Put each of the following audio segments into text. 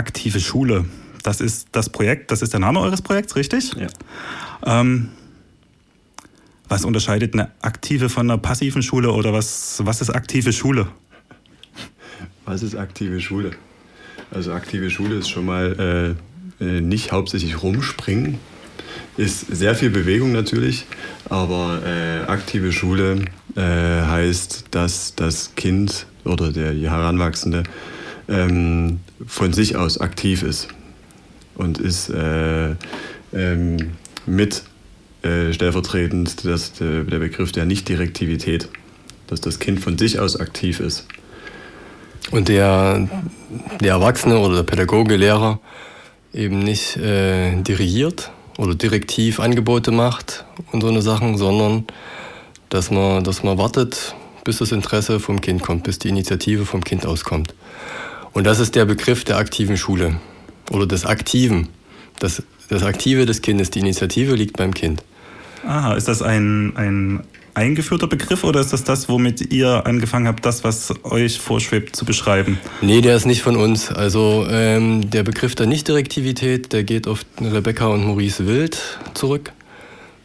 aktive Schule. Das ist das Projekt, das ist der Name eures Projekts, richtig? Ja. Ähm, was unterscheidet eine aktive von einer passiven Schule oder was, was ist aktive Schule? Was ist aktive Schule? Also aktive Schule ist schon mal äh, äh, nicht hauptsächlich rumspringen, ist sehr viel Bewegung natürlich, aber äh, aktive Schule äh, heißt, dass das Kind oder der Heranwachsende ähm, von sich aus aktiv ist und ist äh, ähm, mit äh, stellvertretend das, der, der Begriff der Nicht-Direktivität, dass das Kind von sich aus aktiv ist. Und der, der Erwachsene oder der Pädagoge, Lehrer eben nicht äh, dirigiert oder direktiv Angebote macht und so eine Sachen, sondern dass man, dass man wartet, bis das Interesse vom Kind kommt, bis die Initiative vom Kind auskommt. Und das ist der Begriff der aktiven Schule oder des Aktiven. Das, das Aktive des Kindes, die Initiative liegt beim Kind. Aha, ist das ein, ein eingeführter Begriff oder ist das das, womit ihr angefangen habt, das, was euch vorschwebt, zu beschreiben? Nee, der ist nicht von uns. Also ähm, der Begriff der Nichtdirektivität, der geht auf Rebecca und Maurice Wild zurück.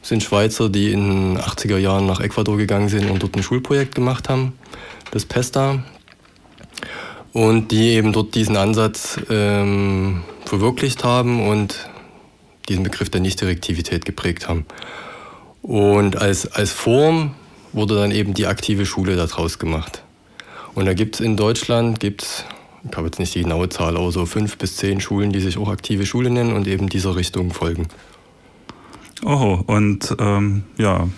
Das sind Schweizer, die in den 80er Jahren nach Ecuador gegangen sind und dort ein Schulprojekt gemacht haben, das PESTA. Und die eben dort diesen Ansatz ähm, verwirklicht haben und diesen Begriff der Nichtdirektivität geprägt haben. Und als, als Form wurde dann eben die aktive Schule daraus gemacht. Und da gibt es in Deutschland, gibt's, ich habe jetzt nicht die genaue Zahl, aber so fünf bis zehn Schulen, die sich auch aktive Schule nennen und eben dieser Richtung folgen. Oh, und ähm, ja,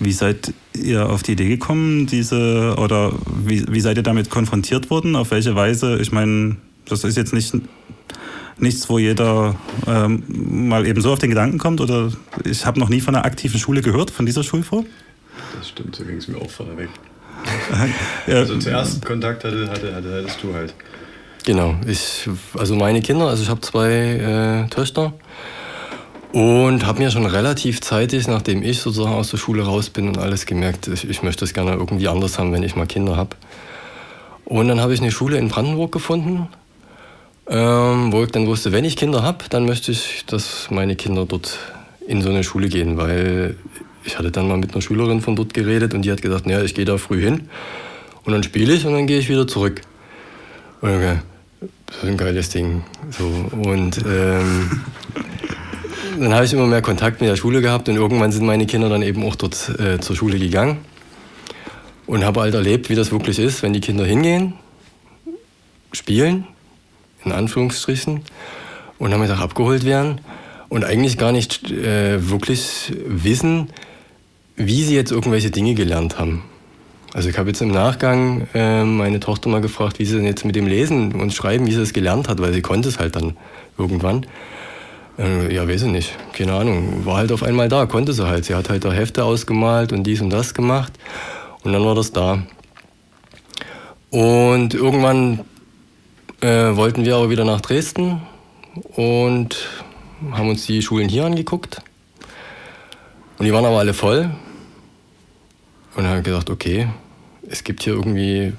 wie seid ihr auf die Idee gekommen, diese, oder wie, wie seid ihr damit konfrontiert worden? Auf welche Weise? Ich meine, das ist jetzt nicht nichts, wo jeder ähm, mal eben so auf den Gedanken kommt? Oder ich habe noch nie von einer aktiven Schule gehört, von dieser Schulform? Das stimmt, so ging es mir auch vorneweg. ja. Also zuerst Kontakt hatte, hatte, hatte, hattest du halt. Genau, ich, also meine Kinder, also ich habe zwei äh, Töchter und habe mir schon relativ zeitig, nachdem ich sozusagen aus der Schule raus bin und alles gemerkt, ich, ich möchte es gerne irgendwie anders haben, wenn ich mal Kinder habe. Und dann habe ich eine Schule in Brandenburg gefunden, ähm, wo ich dann wusste, wenn ich Kinder habe, dann möchte ich, dass meine Kinder dort in so eine Schule gehen, weil ich hatte dann mal mit einer Schülerin von dort geredet und die hat gesagt, naja, ich gehe da früh hin und dann spiele ich und dann gehe ich wieder zurück. Und okay, das ist ein geiles Ding. So, und ähm, dann habe ich immer mehr Kontakt mit der Schule gehabt und irgendwann sind meine Kinder dann eben auch dort äh, zur Schule gegangen und habe halt erlebt, wie das wirklich ist, wenn die Kinder hingehen, spielen in Anführungsstrichen, und Nachmittag abgeholt werden und eigentlich gar nicht äh, wirklich wissen, wie sie jetzt irgendwelche Dinge gelernt haben. Also ich habe jetzt im Nachgang äh, meine Tochter mal gefragt, wie sie denn jetzt mit dem Lesen und Schreiben, wie sie es gelernt hat, weil sie konnte es halt dann irgendwann. Äh, ja, weiß ich nicht, keine Ahnung. War halt auf einmal da, konnte sie halt. Sie hat halt da Hefte ausgemalt und dies und das gemacht und dann war das da. Und irgendwann äh, wollten wir aber wieder nach Dresden und haben uns die Schulen hier angeguckt. Und die waren aber alle voll. Und haben gedacht, okay, es gibt hier irgendwie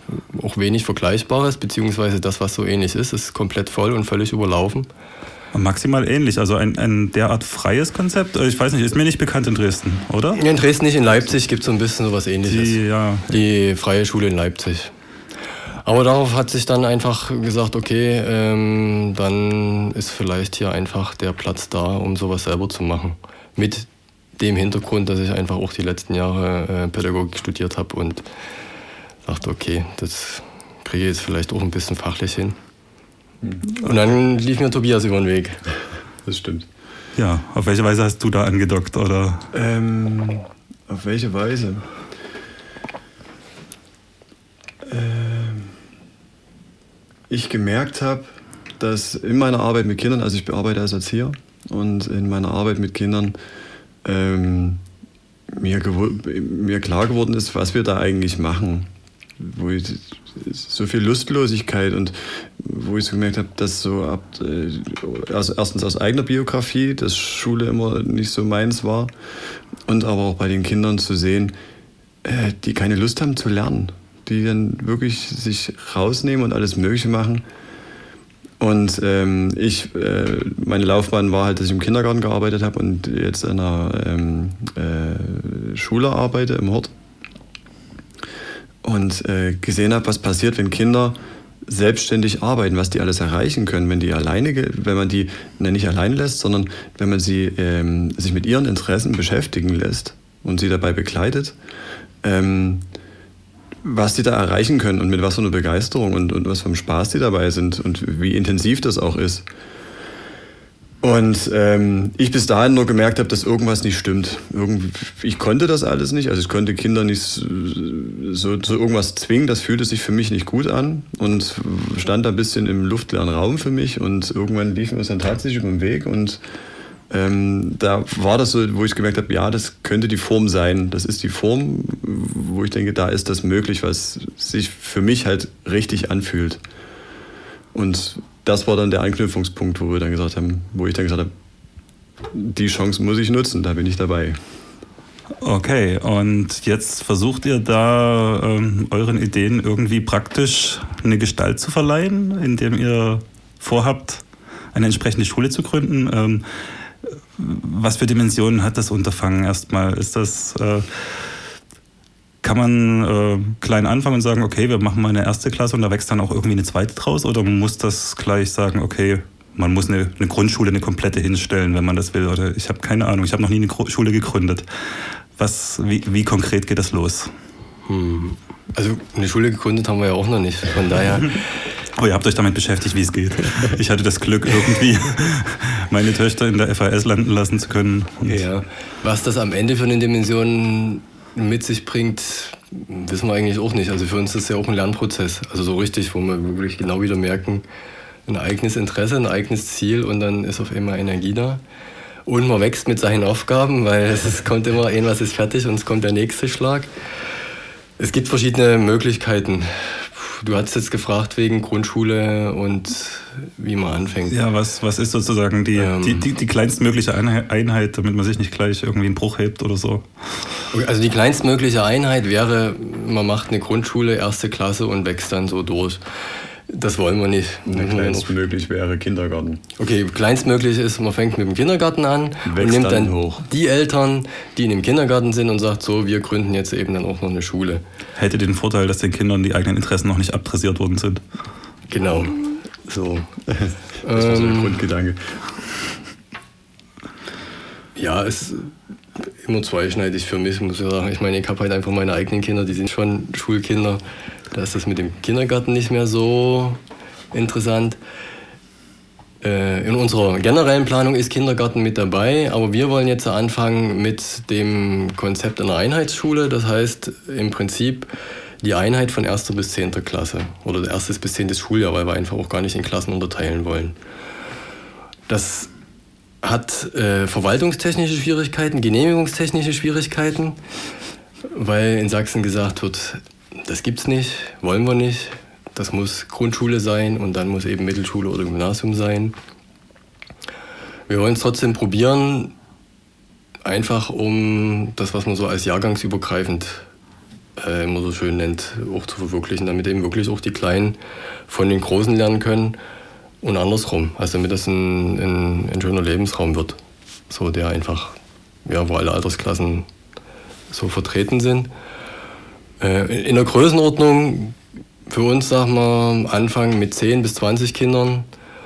auch wenig Vergleichbares, beziehungsweise das, was so ähnlich ist, ist komplett voll und völlig überlaufen. Maximal ähnlich, also ein, ein derart freies Konzept. Ich weiß nicht, ist mir nicht bekannt in Dresden, oder? In Dresden nicht, in Leipzig gibt es so ein bisschen sowas ähnliches. Die, ja. die Freie Schule in Leipzig. Aber darauf hat sich dann einfach gesagt, okay, ähm, dann ist vielleicht hier einfach der Platz da, um sowas selber zu machen. Mit dem Hintergrund, dass ich einfach auch die letzten Jahre äh, Pädagogik studiert habe und dachte, okay, das kriege ich jetzt vielleicht auch ein bisschen fachlich hin. Und dann lief mir Tobias über den Weg. Das stimmt. Ja, auf welche Weise hast du da angedockt, oder? Ähm, auf welche Weise? ich gemerkt habe, dass in meiner Arbeit mit Kindern, also ich bearbeite als Erzieher und in meiner Arbeit mit Kindern ähm, mir, mir klar geworden ist, was wir da eigentlich machen. Wo ich, so viel Lustlosigkeit und wo ich so gemerkt habe, dass so ab, also erstens aus eigener Biografie, dass Schule immer nicht so meins war und aber auch bei den Kindern zu sehen, äh, die keine Lust haben zu lernen die dann wirklich sich rausnehmen und alles Mögliche machen. Und ähm, ich, äh, meine Laufbahn war halt, dass ich im Kindergarten gearbeitet habe und jetzt in einer ähm, äh, Schule arbeite im Hort. Und äh, gesehen habe, was passiert, wenn Kinder selbstständig arbeiten, was die alles erreichen können, wenn die alleine, wenn man die ne, nicht allein lässt, sondern wenn man sie ähm, sich mit ihren Interessen beschäftigen lässt und sie dabei begleitet, ähm, was die da erreichen können und mit was für einer Begeisterung und, und was für einem Spaß die dabei sind und wie intensiv das auch ist. Und ähm, ich bis dahin nur gemerkt habe, dass irgendwas nicht stimmt. Irgend, ich konnte das alles nicht. Also ich konnte Kinder nicht so zu irgendwas zwingen. Das fühlte sich für mich nicht gut an und stand ein bisschen im luftleeren Raum für mich. Und irgendwann liefen wir uns dann tatsächlich über den Weg. Und ähm, da war das so, wo ich gemerkt habe, ja, das könnte die Form sein. Das ist die Form, wo ich denke, da ist das möglich, was sich für mich halt richtig anfühlt. Und das war dann der Anknüpfungspunkt, wo wir dann gesagt haben, wo ich dann gesagt habe, die Chance muss ich nutzen, da bin ich dabei. Okay, und jetzt versucht ihr da ähm, euren Ideen irgendwie praktisch eine Gestalt zu verleihen, indem ihr vorhabt, eine entsprechende Schule zu gründen. Ähm, was für Dimensionen hat das Unterfangen erstmal? Ist das äh, kann man äh, klein anfangen und sagen, okay, wir machen mal eine erste Klasse und da wächst dann auch irgendwie eine zweite draus? Oder muss das gleich sagen, okay, man muss eine, eine Grundschule, eine komplette hinstellen, wenn man das will? Oder ich habe keine Ahnung, ich habe noch nie eine Schule gegründet. Was, wie, wie konkret geht das los? Hm. Also eine Schule gegründet haben wir ja auch noch nicht. Von daher. Aber ihr habt euch damit beschäftigt, wie es geht. Ich hatte das Glück, irgendwie meine Töchter in der FAS landen lassen zu können. ja, was das am Ende für eine Dimension mit sich bringt, wissen wir eigentlich auch nicht. Also für uns ist es ja auch ein Lernprozess. Also so richtig, wo wir wirklich genau wieder merken, ein eigenes Interesse, ein eigenes Ziel und dann ist auf einmal Energie da. Und man wächst mit seinen Aufgaben, weil es kommt immer ein, was ist fertig und es kommt der nächste Schlag. Es gibt verschiedene Möglichkeiten. Du hattest jetzt gefragt wegen Grundschule und wie man anfängt. Ja, was, was ist sozusagen die, ähm, die, die, die kleinstmögliche Einheit, damit man sich nicht gleich irgendwie einen Bruch hebt oder so? Also die kleinstmögliche Einheit wäre, man macht eine Grundschule, erste Klasse und wächst dann so durch. Das wollen wir nicht. Na, kleinstmöglich wäre Kindergarten. Okay, kleinstmöglich ist, man fängt mit dem Kindergarten an Wächst und nimmt dann, dann hoch. die Eltern, die in dem Kindergarten sind und sagt so, wir gründen jetzt eben dann auch noch eine Schule. Hätte den Vorteil, dass den Kindern die eigenen Interessen noch nicht abdressiert worden sind. Genau. So. das war so der ähm, Grundgedanke. Ja, es ist immer zweischneidig für mich, muss ich sagen. Ich meine, ich habe halt einfach meine eigenen Kinder, die sind schon Schulkinder. Da ist das mit dem Kindergarten nicht mehr so interessant. Äh, in unserer generellen Planung ist Kindergarten mit dabei, aber wir wollen jetzt anfangen mit dem Konzept einer Einheitsschule. Das heißt im Prinzip die Einheit von 1. bis 10. Klasse oder 1. bis 10. Schuljahr, weil wir einfach auch gar nicht in Klassen unterteilen wollen. Das hat äh, verwaltungstechnische Schwierigkeiten, genehmigungstechnische Schwierigkeiten, weil in Sachsen gesagt wird, das gibt's nicht, wollen wir nicht. Das muss Grundschule sein und dann muss eben Mittelschule oder Gymnasium sein. Wir wollen es trotzdem probieren, einfach um das, was man so als jahrgangsübergreifend äh, immer so schön nennt, auch zu verwirklichen, damit eben wirklich auch die Kleinen von den Großen lernen können und andersrum. Also damit das ein, ein, ein schöner Lebensraum wird, so der einfach, ja, wo alle Altersklassen so vertreten sind. Äh, in der Größenordnung für uns, sagen wir, Anfang mit 10 bis 20 Kindern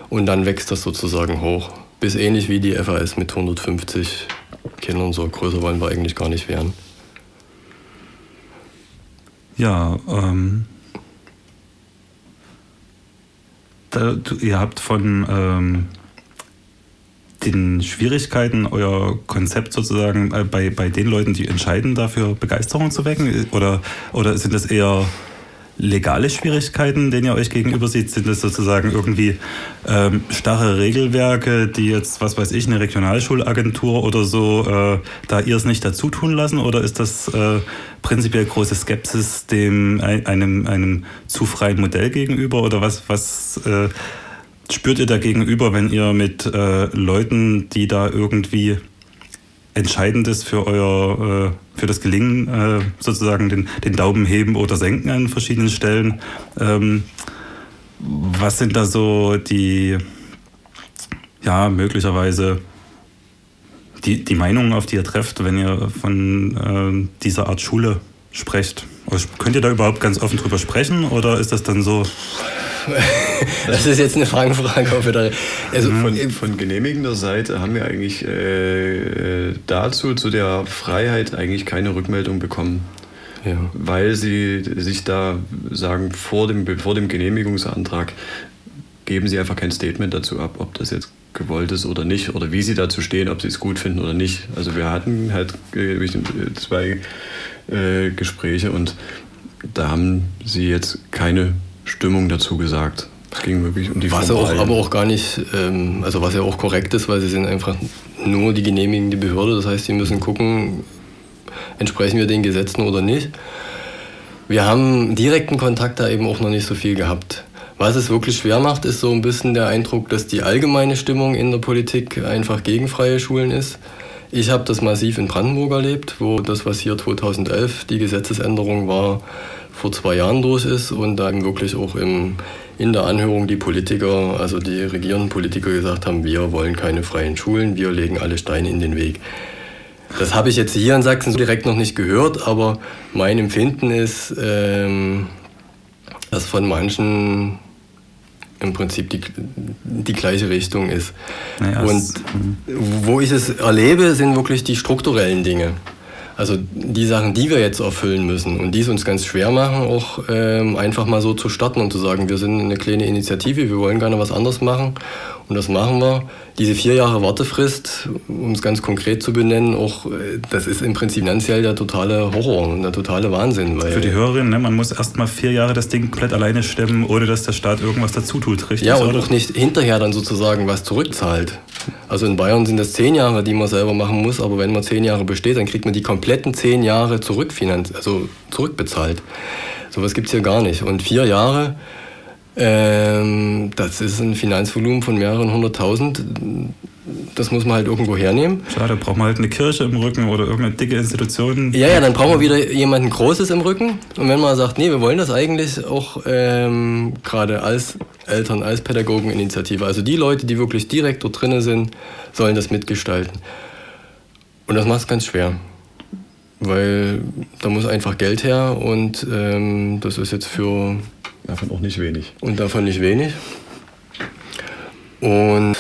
und dann wächst das sozusagen hoch. Bis ähnlich wie die FAS mit 150 Kindern. So größer wollen wir eigentlich gar nicht werden. Ja, ähm, da, du, ihr habt von ähm, den Schwierigkeiten, euer Konzept sozusagen äh, bei, bei den Leuten, die entscheiden, dafür Begeisterung zu wecken? Oder, oder sind das eher legale Schwierigkeiten, denen ihr euch gegenüber seht? Sind das sozusagen irgendwie ähm, starre Regelwerke, die jetzt, was weiß ich, eine Regionalschulagentur oder so, äh, da ihr es nicht dazu tun lassen? Oder ist das äh, prinzipiell große Skepsis dem einem, einem zu freien Modell gegenüber? Oder was, was äh, spürt ihr da gegenüber, wenn ihr mit äh, Leuten, die da irgendwie Entscheidendes für euer, äh, für das Gelingen äh, sozusagen den, den Daumen heben oder senken an verschiedenen Stellen? Ähm, was sind da so die, ja, möglicherweise die, die Meinungen, auf die ihr trefft, wenn ihr von äh, dieser Art Schule sprecht? Könnt ihr da überhaupt ganz offen drüber sprechen oder ist das dann so? das ist jetzt eine Fangfrage. Ob wir da, also von, von genehmigender Seite haben wir eigentlich äh, dazu, zu der Freiheit, eigentlich keine Rückmeldung bekommen. Ja. Weil sie sich da sagen, vor dem, vor dem Genehmigungsantrag geben sie einfach kein Statement dazu ab, ob das jetzt gewollt ist oder nicht oder wie sie dazu stehen, ob sie es gut finden oder nicht. Also wir hatten halt äh, zwei äh, Gespräche und da haben sie jetzt keine Stimmung dazu gesagt. Es ging wirklich um die Was auch, aber auch gar nicht, ähm, also was ja auch korrekt ist, weil sie sind einfach nur die genehmigende Behörde. Das heißt, sie müssen gucken, entsprechen wir den Gesetzen oder nicht. Wir haben direkten Kontakt da eben auch noch nicht so viel gehabt. Was es wirklich schwer macht, ist so ein bisschen der Eindruck, dass die allgemeine Stimmung in der Politik einfach gegen freie Schulen ist. Ich habe das massiv in Brandenburg erlebt, wo das, was hier 2011 die Gesetzesänderung war, vor zwei Jahren durch ist und dann wirklich auch im, in der Anhörung die Politiker, also die regierenden Politiker gesagt haben, wir wollen keine freien Schulen, wir legen alle Steine in den Weg. Das habe ich jetzt hier in Sachsen direkt noch nicht gehört, aber mein Empfinden ist, ähm, dass von manchen im Prinzip die, die gleiche Richtung ist. Naja, und wo ich es erlebe, sind wirklich die strukturellen Dinge. Also die Sachen, die wir jetzt erfüllen müssen und die es uns ganz schwer machen, auch ähm, einfach mal so zu starten und zu sagen, wir sind eine kleine Initiative, wir wollen gerne was anderes machen und das machen wir. Diese vier Jahre Wartefrist, um es ganz konkret zu benennen, auch äh, das ist im Prinzip finanziell der totale Horror und der totale Wahnsinn. Für die Hörerinnen, ne, man muss erst mal vier Jahre das Ding komplett alleine stemmen, ohne dass der Staat irgendwas dazu tut, richtig? Ja, und oder? auch nicht hinterher dann sozusagen was zurückzahlt. Also in Bayern sind das zehn Jahre, die man selber machen muss, aber wenn man zehn Jahre besteht, dann kriegt man die kompletten zehn Jahre zurückfinanziert, also zurückbezahlt. Sowas gibt es hier gar nicht. Und vier Jahre ähm, das ist ein Finanzvolumen von mehreren hunderttausend. Das muss man halt irgendwo hernehmen. Schade, braucht man halt eine Kirche im Rücken oder irgendeine dicke Institution. Ja, ja, dann brauchen wir wieder jemanden Großes im Rücken. Und wenn man sagt, nee, wir wollen das eigentlich auch ähm, gerade als Eltern, als Pädagogeninitiative, also die Leute, die wirklich direkt dort drinnen sind, sollen das mitgestalten. Und das macht es ganz schwer. Weil da muss einfach Geld her und ähm, das ist jetzt für Davon auch nicht wenig. Und davon nicht wenig. Und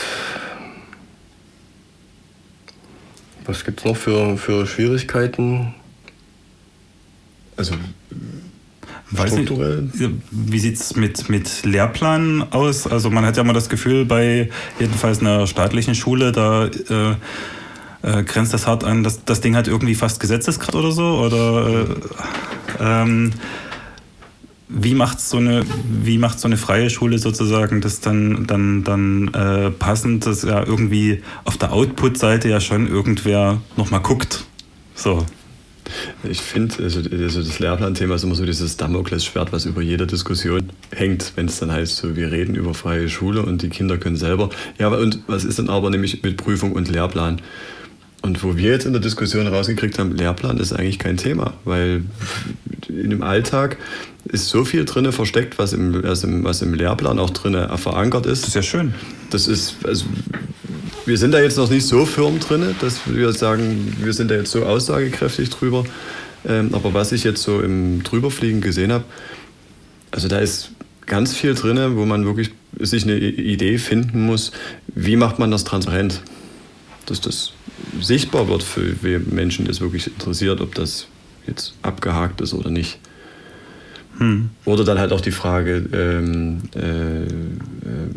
was gibt es noch für, für Schwierigkeiten? Also strukturell? Nicht, wie sieht es mit, mit Lehrplan aus? Also man hat ja immer das Gefühl, bei jedenfalls einer staatlichen Schule, da äh, äh, grenzt das hart an, dass das Ding hat irgendwie fast Gesetzesgrad oder so? Oder äh, ähm, wie macht so eine, wie macht so eine freie Schule sozusagen das dann, dann, dann äh, passend, dass ja irgendwie auf der Output-Seite ja schon irgendwer nochmal guckt? So. Ich finde, also, also das Lehrplanthema ist immer so dieses Damoklesschwert, was über jeder Diskussion hängt, wenn es dann heißt, so wir reden über freie Schule und die Kinder können selber. Ja, und was ist dann aber nämlich mit Prüfung und Lehrplan? Und wo wir jetzt in der Diskussion rausgekriegt haben, Lehrplan ist eigentlich kein Thema, weil in dem Alltag ist so viel drin versteckt, was im, was im, was im Lehrplan auch drin verankert ist. Das ist ja schön. Das ist, also, wir sind da jetzt noch nicht so firm drin, dass wir sagen, wir sind da jetzt so aussagekräftig drüber. Ähm, aber was ich jetzt so im Drüberfliegen gesehen habe, also da ist ganz viel drin, wo man wirklich sich eine Idee finden muss, wie macht man das transparent, dass das sichtbar wird für Menschen, die es wirklich interessiert, ob das jetzt abgehakt ist oder nicht. Hm. Oder dann halt auch die Frage, ähm, äh, äh,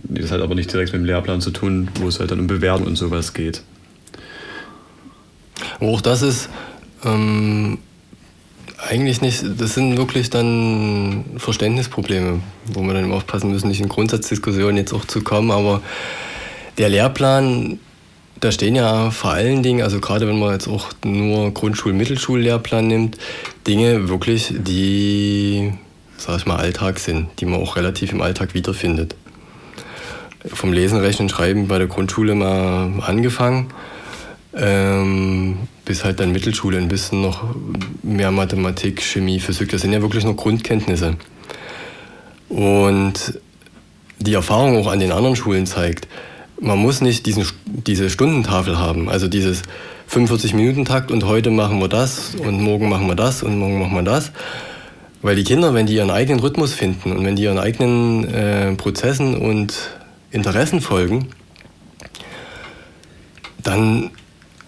das hat aber nicht direkt mit dem Lehrplan zu tun, wo es halt dann um Bewerben und sowas geht. Auch das ist ähm, eigentlich nicht, das sind wirklich dann Verständnisprobleme, wo wir dann aufpassen müssen, nicht in Grundsatzdiskussionen jetzt auch zu kommen, aber der Lehrplan da stehen ja vor allen Dingen, also gerade wenn man jetzt auch nur Grundschul-, Mittelschullehrplan nimmt, Dinge wirklich, die, sag ich mal, Alltag sind, die man auch relativ im Alltag wiederfindet. Vom Lesen, Rechnen, Schreiben bei der Grundschule mal angefangen, ähm, bis halt dann Mittelschule ein bisschen noch mehr Mathematik, Chemie, Physik, das sind ja wirklich nur Grundkenntnisse. Und die Erfahrung auch an den anderen Schulen zeigt, man muss nicht diesen, diese Stundentafel haben, also dieses 45-Minuten-Takt und heute machen wir das und morgen machen wir das und morgen machen wir das. Weil die Kinder, wenn die ihren eigenen Rhythmus finden und wenn die ihren eigenen äh, Prozessen und Interessen folgen, dann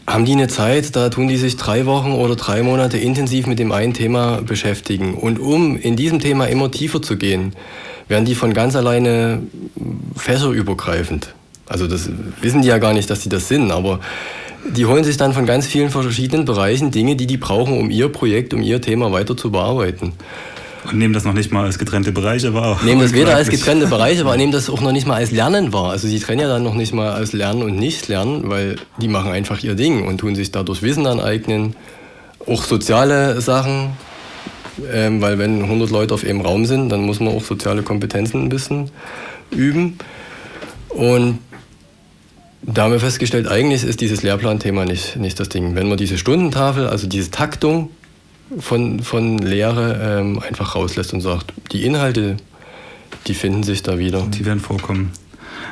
haben die eine Zeit, da tun die sich drei Wochen oder drei Monate intensiv mit dem einen Thema beschäftigen. Und um in diesem Thema immer tiefer zu gehen, werden die von ganz alleine fächerübergreifend. Also das wissen die ja gar nicht, dass sie das sind, aber die holen sich dann von ganz vielen verschiedenen Bereichen Dinge, die die brauchen, um ihr Projekt, um ihr Thema weiter zu bearbeiten. Und nehmen das noch nicht mal als getrennte Bereiche wahr. Nehmen das weder als getrennte Bereiche wahr, nehmen das auch noch nicht mal als Lernen wahr. Also sie trennen ja dann noch nicht mal als Lernen und Nicht-Lernen, weil die machen einfach ihr Ding und tun sich dadurch Wissen aneignen. Auch soziale Sachen, ähm, weil wenn 100 Leute auf einem Raum sind, dann muss man auch soziale Kompetenzen ein bisschen üben. Und da haben wir festgestellt, eigentlich ist dieses Lehrplanthema nicht, nicht das Ding. Wenn man diese Stundentafel, also diese Taktung von, von Lehre ähm, einfach rauslässt und sagt, die Inhalte, die finden sich da wieder. Die werden vorkommen.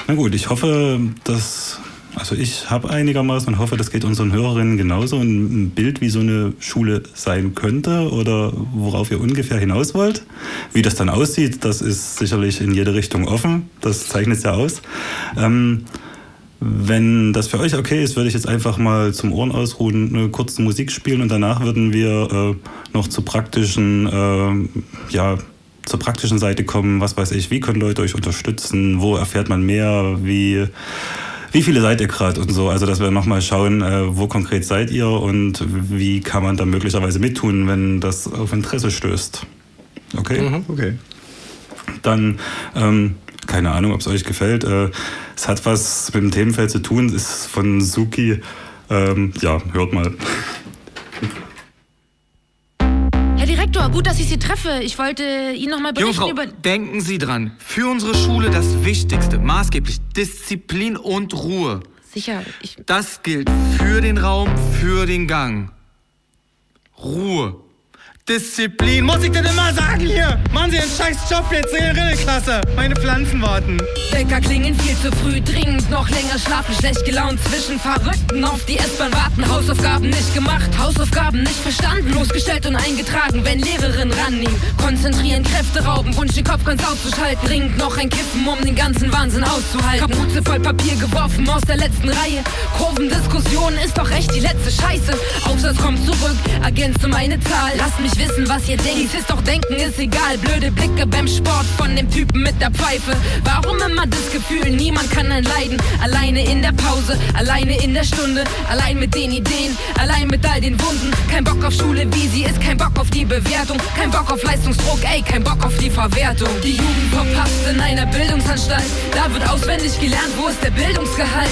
Na gut, ich hoffe, dass, also ich habe einigermaßen und hoffe, das geht unseren Hörerinnen genauso ein Bild, wie so eine Schule sein könnte oder worauf ihr ungefähr hinaus wollt. Wie das dann aussieht, das ist sicherlich in jede Richtung offen. Das zeichnet es ja aus. Ähm, wenn das für euch okay ist, würde ich jetzt einfach mal zum Ohren ausruhen, eine kurze Musik spielen und danach würden wir äh, noch zu praktischen, äh, ja, zur praktischen Seite kommen. Was weiß ich, wie können Leute euch unterstützen? Wo erfährt man mehr? Wie, wie viele seid ihr gerade und so? Also, dass wir nochmal schauen, äh, wo konkret seid ihr und wie kann man da möglicherweise mittun, wenn das auf Interesse stößt. Okay? Mhm, okay. Dann, ähm, keine Ahnung, ob es euch gefällt. Äh, es hat was mit dem Themenfeld zu tun, ist von Suki. Ähm, ja, hört mal. Herr Direktor, gut, dass ich Sie treffe. Ich wollte Ihnen noch mal berichten Jungfrau, über... denken Sie dran. Für unsere Schule das Wichtigste, maßgeblich Disziplin und Ruhe. Sicher, ich... Das gilt für den Raum, für den Gang. Ruhe. Disziplin. Muss ich denn immer sagen hier? Machen Sie einen scheiß Job jetzt in der Klasse. Meine Pflanzen warten. Wecker klingen viel zu früh, dringend noch länger schlafen, schlecht gelaunt zwischen Verrückten auf die S-Bahn warten. Hausaufgaben nicht gemacht, Hausaufgaben nicht verstanden, losgestellt und eingetragen, wenn Lehrerin rannehmen. Konzentrieren, Kräfte rauben, Wunsch den Kopf ganz auszuschalten, dringend noch ein Kiffen, um den ganzen Wahnsinn auszuhalten. Kapuze voll Papier geworfen aus der letzten Reihe. Kurvendiskussion ist doch echt die letzte Scheiße. Aufsatz kommt zurück, ergänze meine Zahl. Lasst mich wissen, was ihr denkt. Dies ist doch denken, ist egal. Blöde Blicke beim Sport von dem Typen mit der Pfeife. Warum immer das Gefühl, niemand kann ein leiden? Alleine in der Pause, alleine in der Stunde, allein mit den Ideen, allein mit all den Wunden. Kein Bock auf Schule, wie sie ist, kein Bock auf die Bewertung, kein Bock auf Leistungsdruck, ey, kein Bock auf die Verwertung. Die Jugend verpasst in einer Bildungsanstalt. Da wird auswendig gelernt, wo ist der Bildungsgehalt?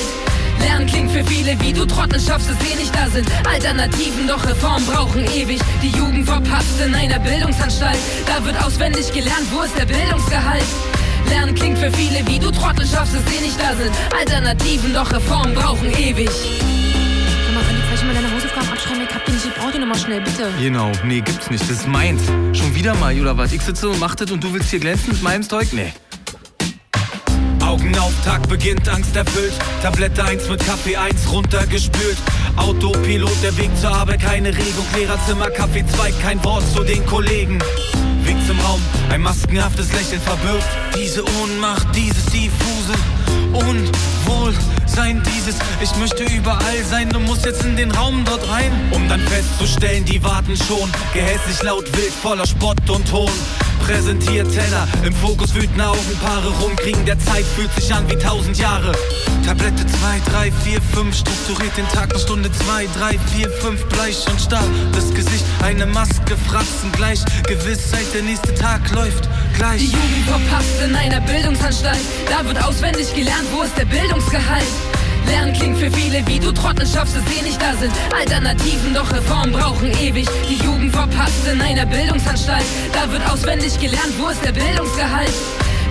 Lernen klingt für viele wie du Trottel schaffst es eh nicht, da sind Alternativen, doch Reformen brauchen ewig. Die Jugend verpasst in einer Bildungsanstalt, da wird auswendig gelernt, wo ist der Bildungsgehalt? Lernen klingt für viele wie du Trottel schaffst es eh nicht, da sind Alternativen, doch Reformen brauchen ewig. Kann ich vielleicht mal deine Hausaufgaben abschreiben? Ich hab die nicht, ich brauch die nochmal schnell, bitte. Genau, nee, gibt's nicht. Das ist meins. Schon wieder mal, oder was? Ich sitze und mach das und du willst hier glänzen mit meinem Zeug? Nee. Augen auf, Tag beginnt, Angst erfüllt. Tablette 1 mit Kaffee 1 runtergespült. Autopilot, der Weg zur Arbeit, keine Regung. Lehrerzimmer, Kaffee 2, kein Wort zu den Kollegen. Weg zum Raum, ein maskenhaftes Lächeln verbirgt. Diese Ohnmacht, dieses diffuse Unwohlsein, dieses Ich möchte überall sein, du musst jetzt in den Raum dort rein. Um dann festzustellen, die warten schon. Gehässig, laut, wild, voller Spott und Hohn. Präsentiert Teller, im Fokus wütende Augenpaare rumkriegen. Der Zeit fühlt sich an wie tausend Jahre. Tablette 2, 3, 4, 5, strukturiert den Tag nach Stunde 2, 3, 4, 5, bleich und starr. Das Gesicht, eine Maske, Fratzen gleich. Gewissheit, der nächste Tag läuft gleich. Die Jugend verpasst in einer Bildungsanstalt. Da wird auswendig gelernt, wo ist der Bildungsgehalt? Lernen klingt für viele wie du Trottel schaffst es eh nicht, da sind Alternativen, doch Reformen brauchen ewig. Die Jugend verpasst in einer Bildungsanstalt. Da wird auswendig gelernt, wo ist der Bildungsgehalt?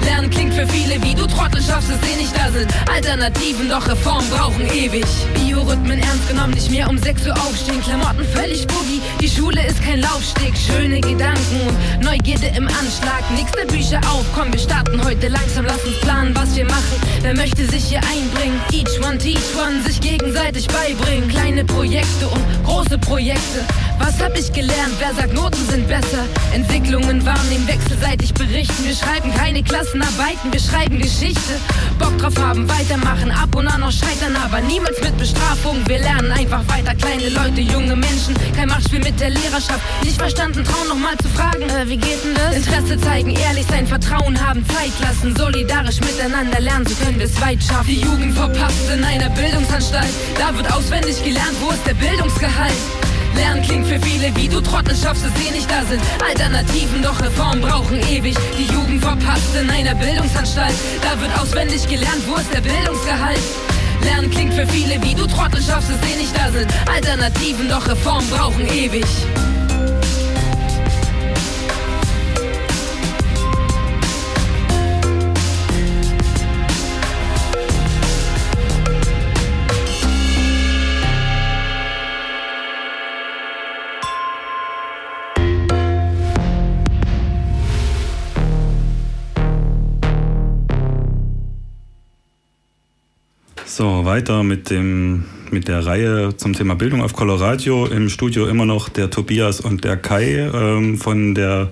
Lernen klingt für viele wie du Trottel schaffst es eh nicht, da sind Alternativen, doch Reformen brauchen ewig. Biorhythmen ernst genommen, nicht mehr um 6 Uhr aufstehen, Klamotten völlig boogie. Die Schule ist kein Laufsteg, schöne Gedanken und Anschlag. Nächste Bücher auf, komm, wir starten heute langsam. Lass uns planen, was wir machen. Wer möchte sich hier einbringen? Each one, teach one, sich gegenseitig beibringen. Kleine Projekte und große Projekte. Was hab ich gelernt? Wer sagt, Noten sind besser? Entwicklungen wahrnehmen, wechselseitig berichten. Wir schreiben keine Klassenarbeiten, wir schreiben Geschichte. Bock drauf haben, weitermachen, ab und an noch scheitern, aber niemals mit Bestrafung. Wir lernen einfach weiter, kleine Leute, junge Menschen. Kein Machtspiel mit der Lehrerschaft. Nicht verstanden, trauen noch mal zu fragen. Äh, wie geht denn das? Interesse zeigen, ehrlich sein, Vertrauen haben, Zeit lassen. Solidarisch miteinander lernen, so können wir es weit schaffen. Die Jugend verpasst in einer Bildungsanstalt. Da wird auswendig gelernt, wo ist der Bildungsgehalt? Lernen klingt für viele wie du Trottel schaffst es eh nicht, da sind Alternativen, doch Reformen brauchen ewig. Die Jugend verpasst in einer Bildungsanstalt, da wird auswendig gelernt, wo ist der Bildungsgehalt? Lernen klingt für viele wie du Trottel schaffst es eh nicht, da sind Alternativen, doch Reformen brauchen ewig. So, weiter mit, dem, mit der Reihe zum Thema Bildung auf Coloradio. Im Studio immer noch der Tobias und der Kai ähm, von der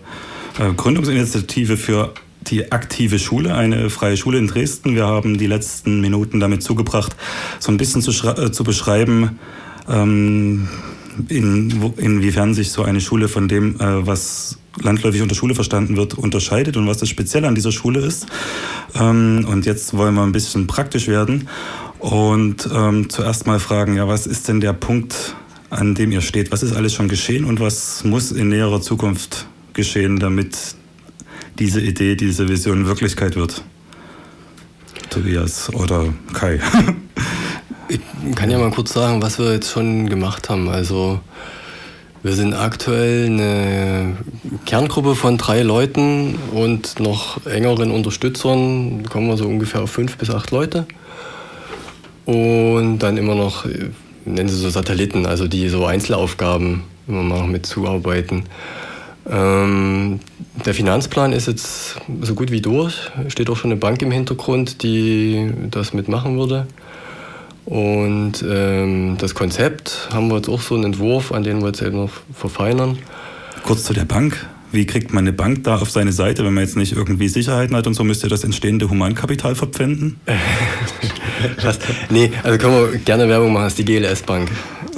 äh, Gründungsinitiative für die aktive Schule, eine freie Schule in Dresden. Wir haben die letzten Minuten damit zugebracht, so ein bisschen zu, äh, zu beschreiben, ähm, in, inwiefern sich so eine Schule von dem, äh, was landläufig unter Schule verstanden wird, unterscheidet und was das Spezielle an dieser Schule ist. Ähm, und jetzt wollen wir ein bisschen praktisch werden und ähm, zuerst mal fragen, ja, was ist denn der Punkt, an dem ihr steht? Was ist alles schon geschehen und was muss in näherer Zukunft geschehen, damit diese Idee, diese Vision Wirklichkeit wird? Tobias oder Kai. ich kann ja mal kurz sagen, was wir jetzt schon gemacht haben. Also wir sind aktuell eine Kerngruppe von drei Leuten und noch engeren Unterstützern. Da kommen wir so ungefähr auf fünf bis acht Leute. Und dann immer noch, nennen sie so Satelliten, also die so Einzelaufgaben immer mal mit zuarbeiten. Ähm, der Finanzplan ist jetzt so gut wie durch. Steht auch schon eine Bank im Hintergrund, die das mitmachen würde. Und ähm, das Konzept haben wir jetzt auch so einen Entwurf, an den wir jetzt eben noch verfeinern. Kurz zu der Bank. Wie kriegt man eine Bank da auf seine Seite, wenn man jetzt nicht irgendwie Sicherheiten hat und so müsste das entstehende Humankapital verpfänden? Nee, also können wir gerne Werbung machen, das ist die GLS Bank.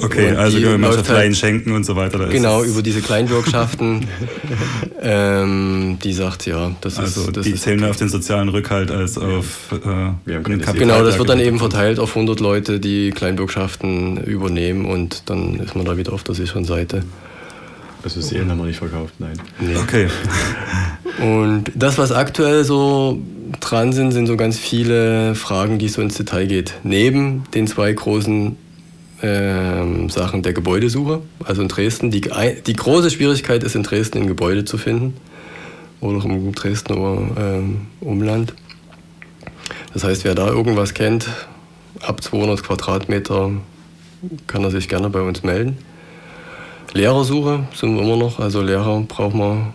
Okay, und also können wir Mannschaftleihen halt, schenken und so weiter. genau, über diese Kleinbürgschaften. ähm, die sagt, ja, das also ist. Das die zählen mehr auf den sozialen Rückhalt als auf äh, wir haben den Kapital. Genau, das wird dann eben verteilt auf 100 Leute, die Kleinbürgschaften übernehmen und dann ist man da wieder auf der sicheren Seite. Also Seelen haben wir nicht verkauft, nein. Nee. Okay. Und das, was aktuell so dran sind, sind so ganz viele Fragen, die so ins Detail geht. Neben den zwei großen ähm, Sachen der Gebäudesuche, also in Dresden. Die, die große Schwierigkeit ist in Dresden ein Gebäude zu finden oder auch im Dresdner ähm, Umland. Das heißt, wer da irgendwas kennt, ab 200 Quadratmeter, kann er sich gerne bei uns melden. Lehrersuche sind wir immer noch. Also Lehrer brauchen wir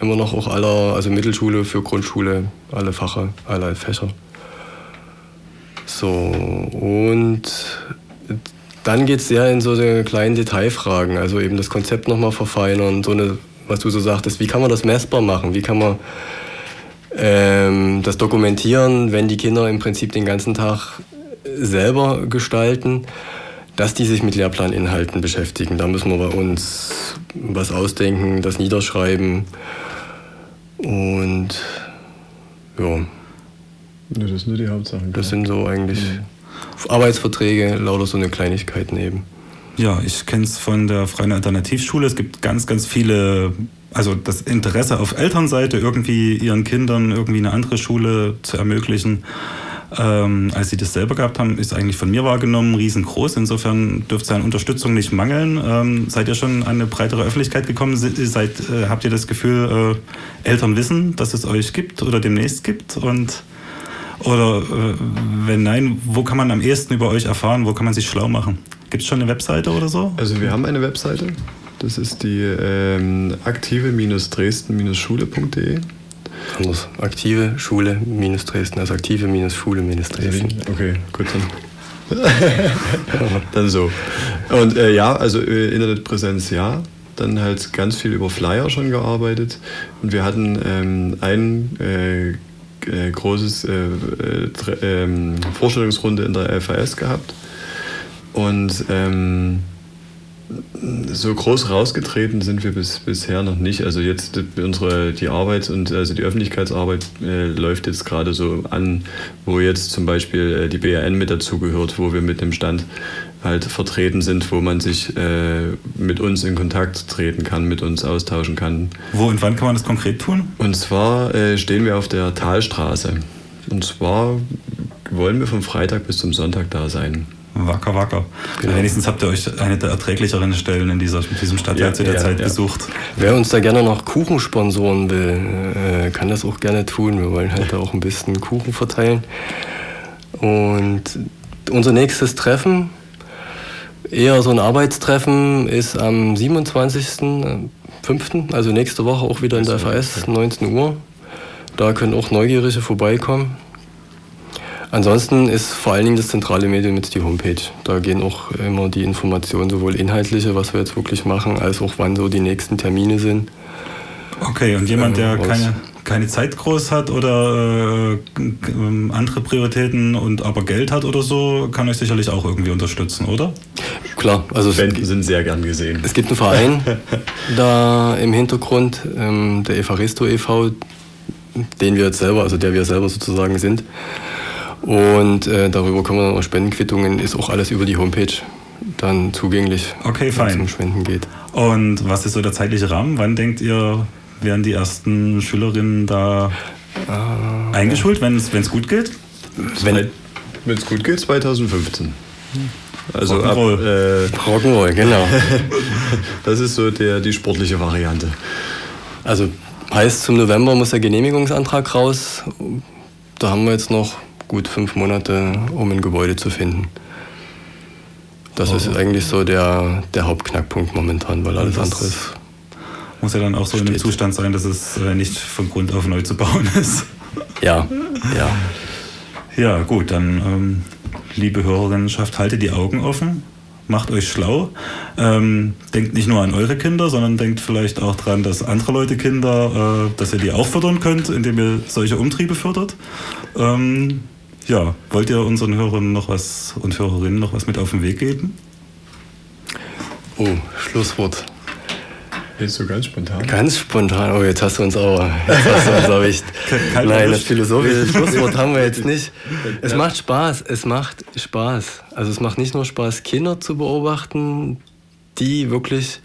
immer noch auch aller, also Mittelschule für Grundschule, alle Fache, alle Fächer. So, und dann geht es sehr in so eine kleinen Detailfragen, also eben das Konzept nochmal verfeinern, so eine, was du so sagtest, wie kann man das messbar machen, wie kann man ähm, das dokumentieren, wenn die Kinder im Prinzip den ganzen Tag selber gestalten dass die sich mit Lehrplaninhalten beschäftigen. Da müssen wir bei uns was ausdenken, das niederschreiben. Und ja. Das sind nur die Hauptsachen. Das sind so eigentlich mhm. Arbeitsverträge, lauter so eine Kleinigkeiten eben. Ja, ich kenne es von der Freien Alternativschule. Es gibt ganz, ganz viele, also das Interesse auf Elternseite, irgendwie ihren Kindern irgendwie eine andere Schule zu ermöglichen ähm, als sie das selber gehabt haben, ist eigentlich von mir wahrgenommen riesengroß. Insofern dürfte es an Unterstützung nicht mangeln. Ähm, seid ihr schon an eine breitere Öffentlichkeit gekommen? Seid, äh, habt ihr das Gefühl, äh, Eltern wissen, dass es euch gibt oder demnächst gibt? Und oder äh, wenn nein, wo kann man am ehesten über euch erfahren? Wo kann man sich schlau machen? Gibt es schon eine Webseite oder so? Also wir haben eine Webseite. Das ist die ähm, aktive-dresden-schule.de. Anders. Aktive Schule minus Dresden, also aktive minus Schule minus Dresden. Okay, gut dann. dann so. Und äh, ja, also äh, Internetpräsenz ja. Dann halt ganz viel über Flyer schon gearbeitet. Und wir hatten ähm, ein äh, äh großes äh, äh, ähm, Vorstellungsrunde in der LVS gehabt. Und ähm, so groß rausgetreten sind wir bis, bisher noch nicht. Also jetzt unsere die Arbeit und also die Öffentlichkeitsarbeit äh, läuft jetzt gerade so an, wo jetzt zum Beispiel äh, die BRN mit dazugehört, wo wir mit dem Stand halt vertreten sind, wo man sich äh, mit uns in Kontakt treten kann, mit uns austauschen kann. Wo und wann kann man das konkret tun? Und zwar äh, stehen wir auf der Talstraße. Und zwar wollen wir vom Freitag bis zum Sonntag da sein. Wacker, wacker. Genau. Wenigstens habt ihr euch eine der erträglicheren Stellen in dieser, diesem Stadtteil ja, zu der ja, Zeit ja. gesucht. Wer uns da gerne noch Kuchen sponsoren will, äh, kann das auch gerne tun. Wir wollen halt da auch ein bisschen Kuchen verteilen. Und unser nächstes Treffen, eher so ein Arbeitstreffen, ist am 27.05., also nächste Woche auch wieder in der FAS, 19 Uhr. Da können auch Neugierige vorbeikommen. Ansonsten ist vor allen Dingen das zentrale Medium jetzt die Homepage. Da gehen auch immer die Informationen, sowohl inhaltliche, was wir jetzt wirklich machen, als auch wann so die nächsten Termine sind. Okay, und jemand, der ähm, keine, keine Zeit groß hat oder äh, andere Prioritäten und aber Geld hat oder so, kann euch sicherlich auch irgendwie unterstützen, oder? Klar, also Spenden sind sehr gern gesehen. Es gibt einen Verein da im Hintergrund, ähm, der Evaristo e.V., den wir jetzt selber, also der wir selber sozusagen sind. Und äh, darüber kommen dann auch Spendenquittungen, ist auch alles über die Homepage dann zugänglich, okay, wenn es um Spenden geht. Und was ist so der zeitliche Rahmen? Wann denkt ihr, werden die ersten Schülerinnen da äh, eingeschult, wenn es gut geht? Wenn es gut geht, 2015. Also Rock'n'Roll. Ab, äh, Rock'n'Roll, genau. das ist so der, die sportliche Variante. Also heißt, zum November muss der Genehmigungsantrag raus. Da haben wir jetzt noch gut fünf Monate, um ein Gebäude zu finden. Das oh. ist eigentlich so der, der Hauptknackpunkt momentan, weil alles andere ist. Muss ja dann auch so steht. in dem Zustand sein, dass es äh, nicht von Grund auf neu zu bauen ist. Ja, ja. Ja, gut, dann, ähm, liebe Hörerinnenschaft, haltet die Augen offen macht euch schlau. Ähm, denkt nicht nur an eure Kinder, sondern denkt vielleicht auch daran, dass andere Leute Kinder, äh, dass ihr die auch fördern könnt, indem ihr solche Umtriebe fördert. Ähm, ja, wollt ihr unseren Hörern noch was und Hörerinnen noch was mit auf den Weg geben? Oh, Schlusswort. Jetzt so ganz spontan? Ganz spontan. Oh, jetzt hast du uns aber. Jetzt hast du uns erwischt. Nein, das philosophische Schlusswort haben wir jetzt nicht. Es macht Spaß. Es macht Spaß. Also es macht nicht nur Spaß, Kinder zu beobachten, die wirklich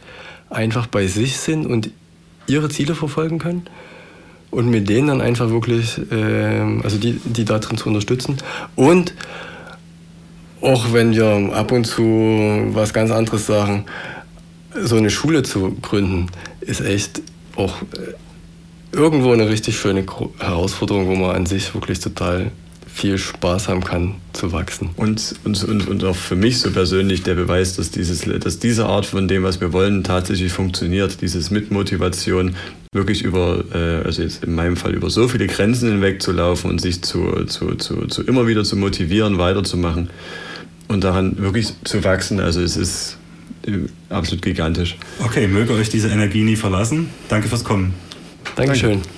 einfach bei sich sind und ihre Ziele verfolgen können und mit denen dann einfach wirklich, äh, also die, die da drin zu unterstützen. Und auch wenn wir ab und zu was ganz anderes sagen, so eine Schule zu gründen, ist echt auch äh, irgendwo eine richtig schöne Herausforderung, wo man an sich wirklich total viel Spaß haben kann zu wachsen. Und, und, und, und auch für mich so persönlich der Beweis, dass, dieses, dass diese Art von dem, was wir wollen, tatsächlich funktioniert. Dieses mit Motivation wirklich über, äh, also jetzt in meinem Fall über so viele Grenzen hinweg zu laufen und sich zu, zu, zu, zu immer wieder zu motivieren, weiterzumachen und daran wirklich zu wachsen. Also es ist äh, absolut gigantisch. Okay, möge euch diese Energie nie verlassen. Danke fürs Kommen. Dankeschön. Danke.